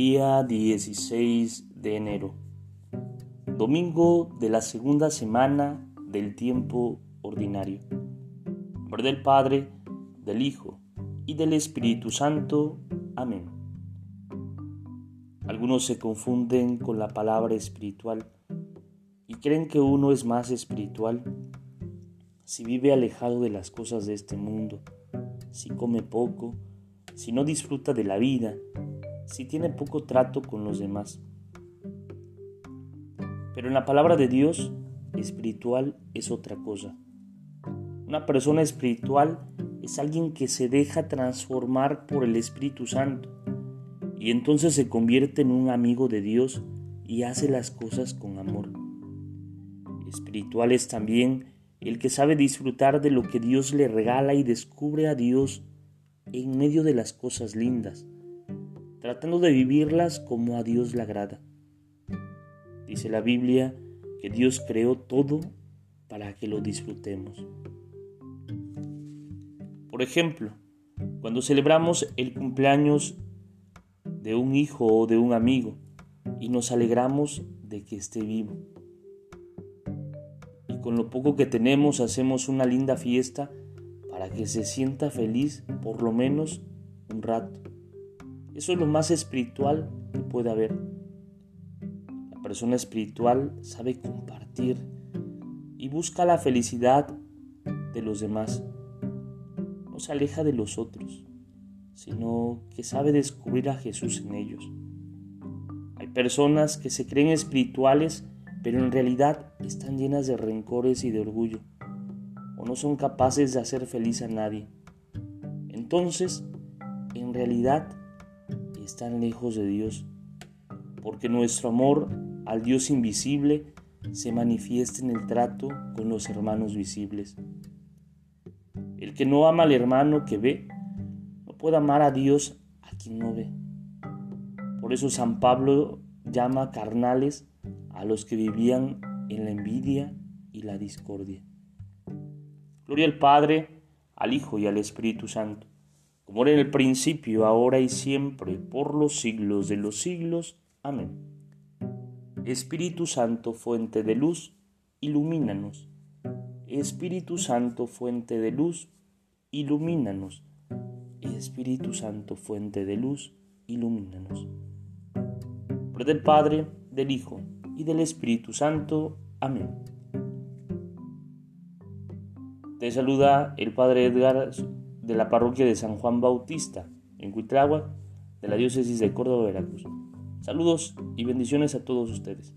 Día 16 de enero. Domingo de la segunda semana del tiempo ordinario. En nombre del Padre, del Hijo y del Espíritu Santo. Amén. Algunos se confunden con la palabra espiritual y creen que uno es más espiritual si vive alejado de las cosas de este mundo, si come poco, si no disfruta de la vida, si tiene poco trato con los demás. Pero en la palabra de Dios, espiritual es otra cosa. Una persona espiritual es alguien que se deja transformar por el Espíritu Santo y entonces se convierte en un amigo de Dios y hace las cosas con amor. Espiritual es también el que sabe disfrutar de lo que Dios le regala y descubre a Dios en medio de las cosas lindas tratando de vivirlas como a Dios le agrada. Dice la Biblia que Dios creó todo para que lo disfrutemos. Por ejemplo, cuando celebramos el cumpleaños de un hijo o de un amigo y nos alegramos de que esté vivo. Y con lo poco que tenemos hacemos una linda fiesta para que se sienta feliz por lo menos un rato. Eso es lo más espiritual que puede haber. La persona espiritual sabe compartir y busca la felicidad de los demás. No se aleja de los otros, sino que sabe descubrir a Jesús en ellos. Hay personas que se creen espirituales, pero en realidad están llenas de rencores y de orgullo, o no son capaces de hacer feliz a nadie. Entonces, en realidad, están lejos de Dios, porque nuestro amor al Dios invisible se manifiesta en el trato con los hermanos visibles. El que no ama al hermano que ve, no puede amar a Dios a quien no ve. Por eso San Pablo llama carnales a los que vivían en la envidia y la discordia. Gloria al Padre, al Hijo y al Espíritu Santo como era en el principio, ahora y siempre, por los siglos de los siglos. Amén. Espíritu Santo, fuente de luz, ilumínanos. Espíritu Santo, fuente de luz, ilumínanos. Espíritu Santo, fuente de luz, ilumínanos. Por del Padre, del Hijo y del Espíritu Santo. Amén. Te saluda el Padre Edgar de la parroquia de San Juan Bautista, en Cuitlagua, de la diócesis de Córdoba, Veracruz. Saludos y bendiciones a todos ustedes.